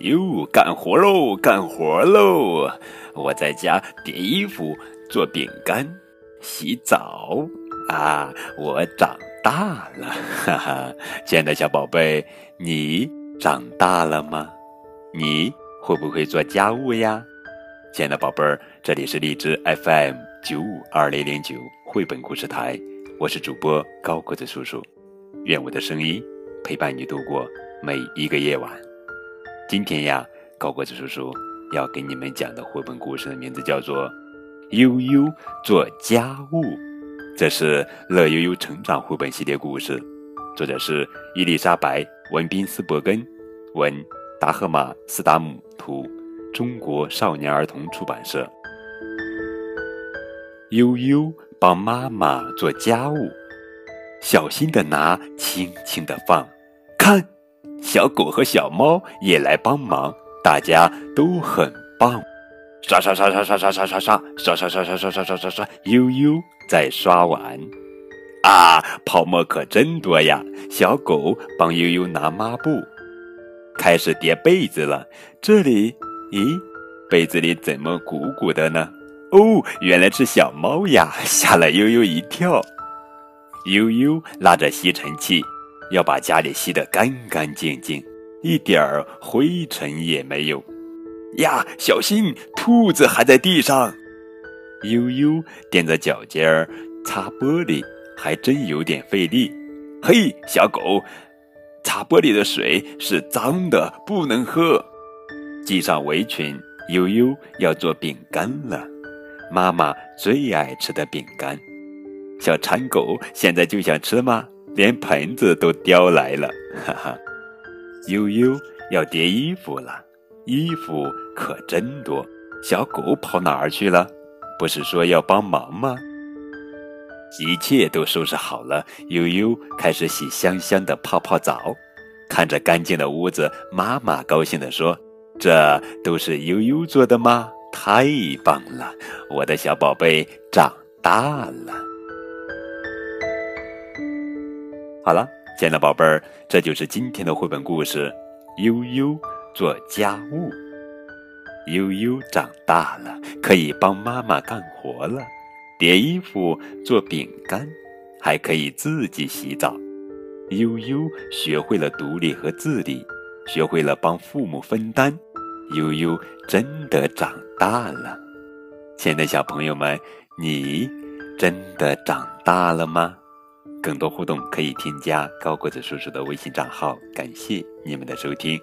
哟，干活喽，干活喽！我在家叠衣服、做饼干、洗澡啊！我长大了，哈哈！亲爱的小宝贝，你长大了吗？你会不会做家务呀？亲爱的宝贝儿，这里是荔枝 FM 九五二零零九绘本故事台，我是主播高个子叔叔，愿我的声音陪伴你度过每一个夜晚。今天呀，高个子叔叔要给你们讲的绘本故事的名字叫做《悠悠做家务》，这是乐悠悠成长绘本系列故事，作者是伊丽莎白·文宾斯伯根，文达赫马·斯达姆图，中国少年儿童出版社。悠悠帮妈妈做家务，小心的拿，轻轻的放，看。小狗和小猫也来帮忙，大家都很棒。刷刷刷刷刷刷刷刷刷刷刷刷刷刷刷刷，悠悠在刷碗。啊，泡沫可真多呀！小狗帮悠悠拿抹布，开始叠被子了。这里，咦，被子里怎么鼓鼓的呢？哦，原来是小猫呀，吓了悠悠一跳。悠悠拉着吸尘器。要把家里吸得干干净净，一点儿灰尘也没有。呀，小心，兔子还在地上。悠悠踮着脚尖儿擦玻璃，还真有点费力。嘿，小狗，擦玻璃的水是脏的，不能喝。系上围裙，悠悠要做饼干了，妈妈最爱吃的饼干。小馋狗现在就想吃吗？连盆子都叼来了，哈哈！悠悠要叠衣服了，衣服可真多。小狗跑哪儿去了？不是说要帮忙吗？一切都收拾好了，悠悠开始洗香香的泡泡澡。看着干净的屋子，妈妈高兴地说：“这都是悠悠做的吗？太棒了！我的小宝贝长大了。”好了，亲爱的宝贝儿，这就是今天的绘本故事。悠悠做家务，悠悠长大了，可以帮妈妈干活了，叠衣服、做饼干，还可以自己洗澡。悠悠学会了独立和自理，学会了帮父母分担。悠悠真的长大了，亲爱的小朋友们，你真的长大了吗？更多互动可以添加高个子叔叔的微信账号，感谢你们的收听。